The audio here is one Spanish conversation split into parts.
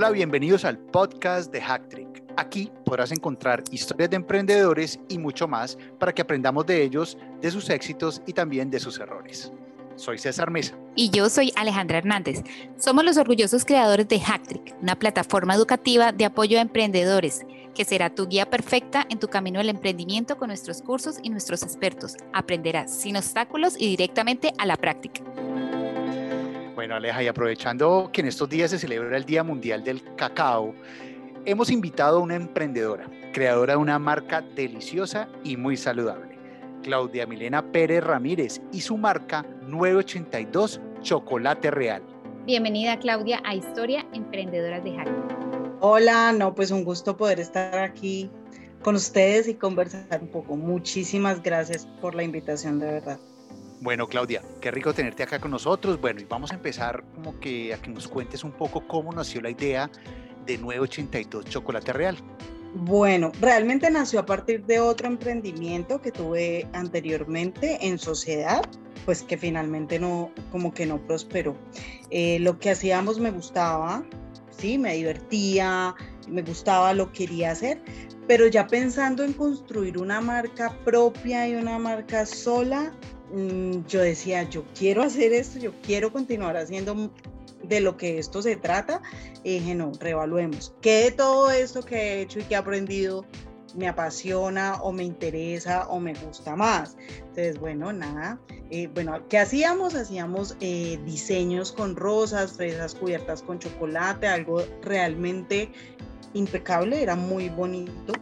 Hola, bienvenidos al podcast de Hacktrick. Aquí podrás encontrar historias de emprendedores y mucho más para que aprendamos de ellos, de sus éxitos y también de sus errores. Soy César Mesa. Y yo soy Alejandra Hernández. Somos los orgullosos creadores de Hacktrick, una plataforma educativa de apoyo a emprendedores que será tu guía perfecta en tu camino al emprendimiento con nuestros cursos y nuestros expertos. Aprenderás sin obstáculos y directamente a la práctica. Bueno, Aleja, y aprovechando que en estos días se celebra el Día Mundial del Cacao, hemos invitado a una emprendedora, creadora de una marca deliciosa y muy saludable, Claudia Milena Pérez Ramírez y su marca 982 Chocolate Real. Bienvenida Claudia a Historia Emprendedoras de Hack. Hola, no, pues un gusto poder estar aquí con ustedes y conversar un poco. Muchísimas gracias por la invitación, de verdad. Bueno, Claudia, qué rico tenerte acá con nosotros. Bueno, y vamos a empezar como que a que nos cuentes un poco cómo nació la idea de 982 Chocolate Real. Bueno, realmente nació a partir de otro emprendimiento que tuve anteriormente en sociedad, pues que finalmente no, como que no prosperó. Eh, lo que hacíamos me gustaba, sí, me divertía, me gustaba, lo quería hacer, pero ya pensando en construir una marca propia y una marca sola, yo decía, yo quiero hacer esto, yo quiero continuar haciendo de lo que esto se trata. Y dije, no, reevaluemos. ¿Qué de todo esto que he hecho y que he aprendido me apasiona o me interesa o me gusta más? Entonces, bueno, nada. Eh, bueno, ¿qué hacíamos? Hacíamos eh, diseños con rosas, fresas cubiertas con chocolate, algo realmente impecable, era muy bonito,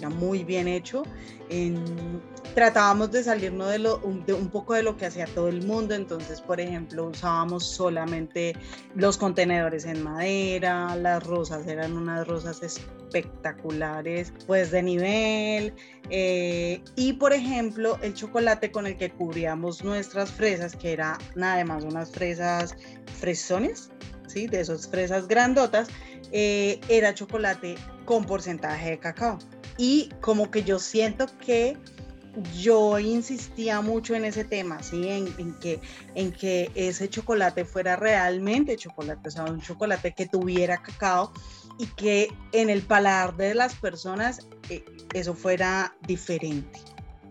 era muy bien hecho. En, tratábamos de salirnos de, lo, de un poco de lo que hacía todo el mundo, entonces, por ejemplo, usábamos solamente los contenedores en madera, las rosas eran unas rosas espectaculares, pues de nivel, eh, y por ejemplo, el chocolate con el que cubríamos nuestras fresas, que era nada más unas fresas fresones, ¿sí? De esas fresas grandotas, eh, era chocolate con porcentaje de cacao. Y como que yo siento que yo insistía mucho en ese tema, ¿sí? En, que, en que ese chocolate fuera realmente chocolate, o sea, un chocolate que tuviera cacao y que en el paladar de las personas eh, eso fuera diferente.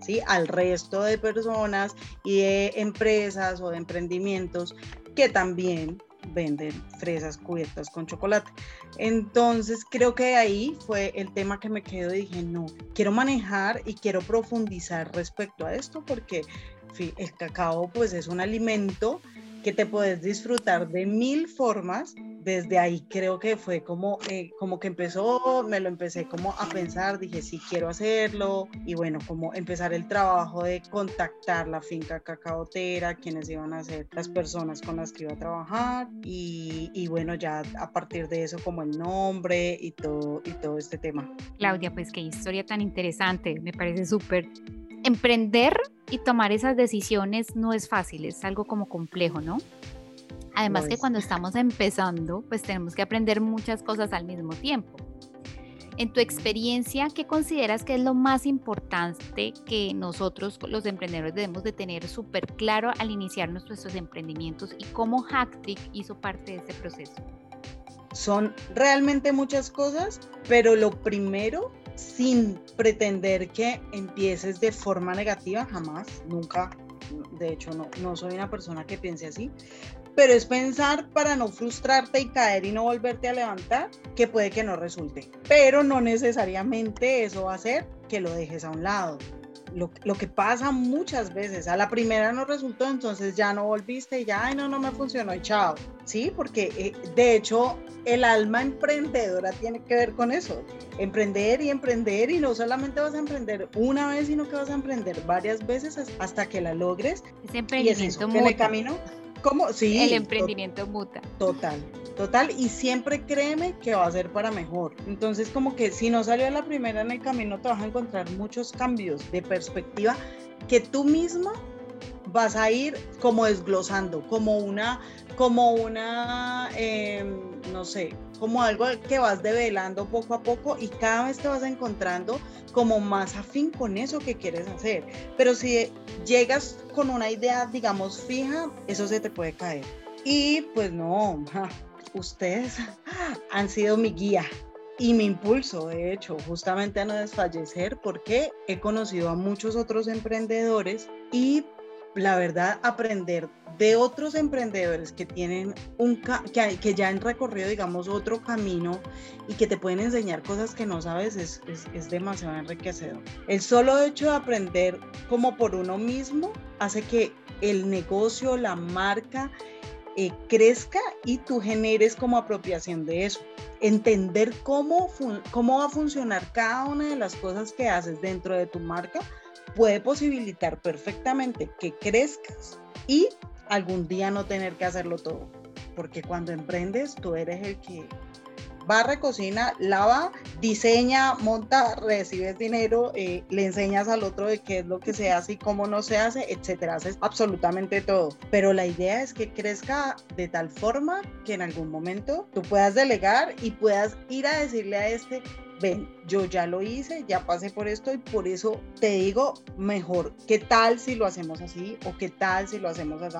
¿Sí? al resto de personas y de empresas o de emprendimientos que también venden fresas cubiertas con chocolate. Entonces creo que ahí fue el tema que me quedó y dije, no, quiero manejar y quiero profundizar respecto a esto porque el cacao pues es un alimento que te puedes disfrutar de mil formas desde ahí creo que fue como, eh, como que empezó, me lo empecé como a pensar, dije, sí, quiero hacerlo, y bueno, como empezar el trabajo de contactar la finca cacaotera, quienes iban a ser las personas con las que iba a trabajar, y, y bueno, ya a partir de eso como el nombre y todo, y todo este tema. Claudia, pues qué historia tan interesante, me parece súper. Emprender y tomar esas decisiones no es fácil, es algo como complejo, ¿no? Además que cuando estamos empezando, pues tenemos que aprender muchas cosas al mismo tiempo. En tu experiencia, ¿qué consideras que es lo más importante que nosotros, los emprendedores, debemos de tener súper claro al iniciar nuestros emprendimientos y cómo Hacktrick hizo parte de ese proceso? Son realmente muchas cosas, pero lo primero, sin pretender que empieces de forma negativa, jamás, nunca, de hecho no, no soy una persona que piense así, pero es pensar para no frustrarte y caer y no volverte a levantar, que puede que no resulte. Pero no necesariamente eso va a hacer que lo dejes a un lado. Lo, lo, que pasa muchas veces, a la primera no resultó, entonces ya no volviste y ya, ay, no, no me funcionó y chao. Sí, porque eh, de hecho el alma emprendedora tiene que ver con eso. Emprender y emprender y no solamente vas a emprender una vez, sino que vas a emprender varias veces hasta que la logres. Ese emprendimiento y en el camino ¿Cómo? Sí. El emprendimiento muta. Total, total. Y siempre créeme que va a ser para mejor. Entonces, como que si no salió la primera en el camino, te vas a encontrar muchos cambios de perspectiva que tú mismo vas a ir como desglosando, como una, como una, em, no sé, como algo que vas develando poco a poco y cada vez te vas encontrando como más afín con eso que quieres hacer. Pero si llegas con una idea, digamos, fija, eso se te puede caer. Y pues no, ustedes han sido mi guía y mi impulso, de hecho, justamente a no desfallecer, porque he conocido a muchos otros emprendedores y la verdad, aprender de otros emprendedores que tienen un que, que, ya han recorrido, digamos, otro camino y que te pueden enseñar cosas que no sabes es, es, demasiado enriquecedor. El solo hecho de aprender como por uno mismo hace que el negocio, la marca, eh, crezca y tú generes como apropiación de eso. Entender cómo, cómo va a funcionar cada una de las cosas que haces dentro de tu marca puede posibilitar perfectamente que crezcas y algún día no tener que hacerlo todo. Porque cuando emprendes, tú eres el que barre, cocina, lava, diseña, monta, recibes dinero, eh, le enseñas al otro de qué es lo que se hace y cómo no se hace, etcétera. Haces absolutamente todo. Pero la idea es que crezca de tal forma que en algún momento tú puedas delegar y puedas ir a decirle a este, ven, yo ya lo hice, ya pasé por esto y por eso te digo mejor, ¿qué tal si lo hacemos así? ¿O qué tal si lo hacemos así?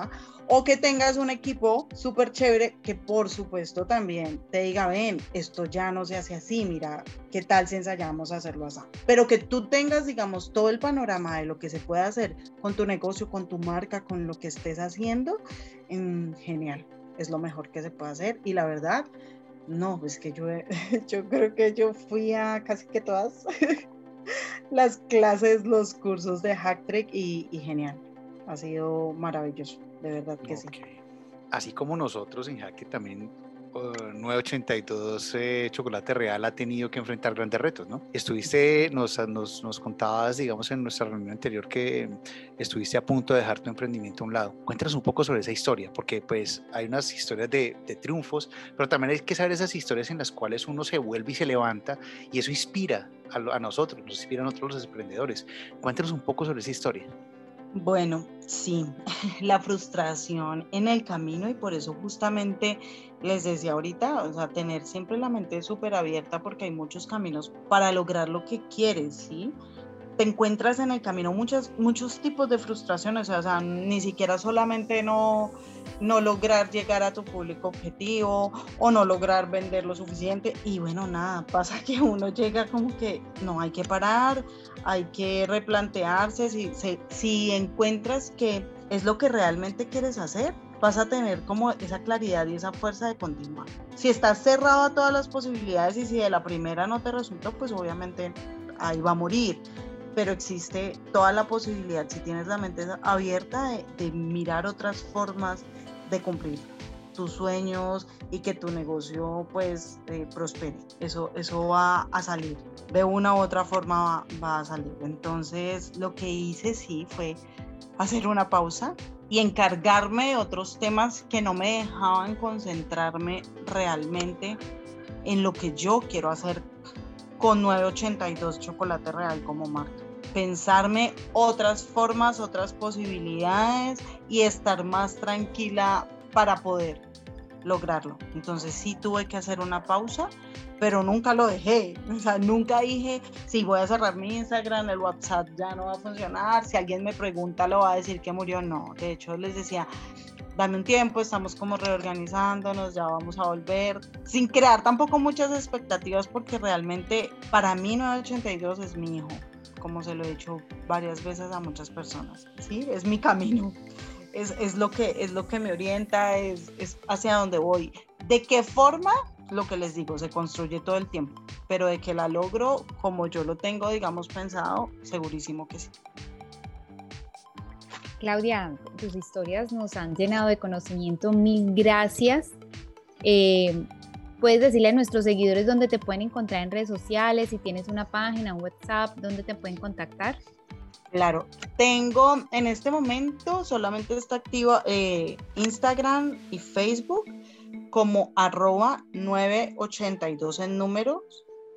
O que tengas un equipo súper chévere que por supuesto también te diga, ven, esto ya no se hace así, mira, ¿qué tal si ensayamos a hacerlo así? Pero que tú tengas, digamos, todo el panorama de lo que se puede hacer con tu negocio, con tu marca, con lo que estés haciendo, mm, genial, es lo mejor que se puede hacer y la verdad no, pues que yo, yo creo que yo fui a casi que todas las clases, los cursos de Hacktrick y, y genial. Ha sido maravilloso, de verdad que sí. Así como nosotros en Hacktrick también 982 eh, Chocolate Real ha tenido que enfrentar grandes retos, ¿no? Estuviste, nos, nos, nos, contabas, digamos, en nuestra reunión anterior que estuviste a punto de dejar tu emprendimiento a un lado. Cuéntanos un poco sobre esa historia, porque pues hay unas historias de, triunfos, pero también hay que saber esas historias en las cuales uno se vuelve y se levanta y eso inspira a, nosotros, nos inspira a nosotros los emprendedores. Cuéntanos un poco sobre esa historia. Bueno, sí, la frustración en el camino y por eso justamente les decía ahorita, o sea, tener siempre la mente súper abierta porque hay muchos caminos para lograr lo que quieres, ¿sí? Te encuentras en el camino muchos, muchos tipos de frustraciones, o sea, ni siquiera solamente no, no lograr llegar a tu público objetivo o no lograr vender lo suficiente. Y bueno, nada, pasa que uno llega como que no hay que parar, hay que replantearse, si, si encuentras que es lo que realmente quieres hacer, vas a tener como esa claridad y esa fuerza de continuar. Si estás cerrado a todas las posibilidades y si de la primera no te resultó, pues obviamente ahí va a morir pero existe toda la posibilidad, si tienes la mente abierta, de, mirar otras formas de cumplir tus sueños y que tu negocio pues eh, prospere. Eso, eso va a salir, de una u otra forma va, a salir. Entonces lo que hice sí fue hacer una pausa y encargarme de otros temas que no me dejaban concentrarme realmente en lo que yo quiero hacer con 982 Chocolate Real como marca. Pensarme otras formas, otras posibilidades y estar más tranquila para poder lograrlo. Entonces sí tuve que hacer una pausa, pero nunca lo dejé. O sea, nunca dije, si voy a cerrar mi Instagram, el WhatsApp ya no va a funcionar. Si alguien me pregunta, lo va a decir que murió. No, de hecho les decía, dame un tiempo, estamos como reorganizándonos, ya vamos a volver, sin crear tampoco muchas expectativas porque realmente para mí 982 es mi hijo, como se lo he dicho varias veces a muchas personas, ¿sí? Es mi camino, es, es lo, que, es lo que me orienta, es, es hacia dónde voy. ¿De qué forma? Lo que les digo, se construye todo el tiempo, pero de que la logro como yo lo tengo, digamos, pensado, segurísimo que sí. Claudia, tus historias nos han llenado de conocimiento. Mil gracias. Eh, puedes decirle a nuestros seguidores dónde te pueden encontrar en redes sociales, si tienes una página, un WhatsApp, dónde te pueden contactar. Claro, tengo en este momento solamente está activo eh, Instagram y Facebook como arroba 982 en números,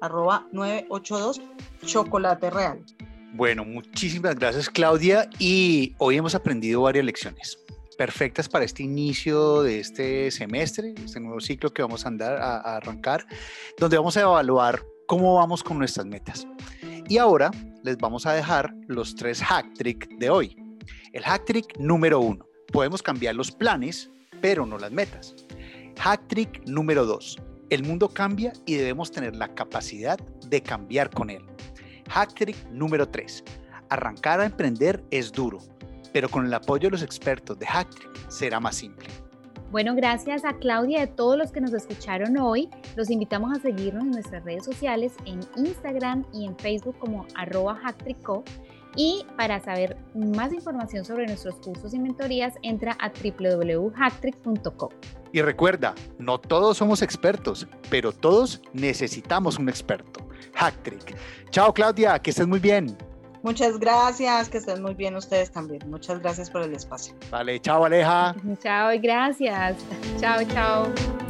arroba 982 chocolate real. Bueno, muchísimas gracias Claudia y hoy hemos aprendido varias lecciones perfectas para este inicio de este semestre, este nuevo ciclo que vamos a andar a, arrancar, donde vamos a evaluar cómo vamos con nuestras metas. Y ahora les vamos a dejar los tres hack trick de hoy. El hack trick número uno, podemos cambiar los planes, pero no las metas. Hack trick número 2. El mundo cambia y debemos tener la capacidad de cambiar con él. Hack trick número 3. Arrancar a emprender es duro, pero con el apoyo de los expertos de Hack trick será más simple. Bueno, gracias a Claudia y a todos los que nos escucharon hoy. Los invitamos a seguirnos en nuestras redes sociales, en Instagram y en Facebook como arroba hacktrico. Y para saber más información sobre nuestros cursos y mentorías, entra a www.hacktrick.com. Y recuerda, no todos somos expertos, pero todos necesitamos un experto. Hacktrick. Chao Claudia, que estés muy bien. Muchas gracias, que estén muy bien ustedes también. Muchas gracias por el espacio. Vale, chao Aleja. Chao y gracias. Chao, chao.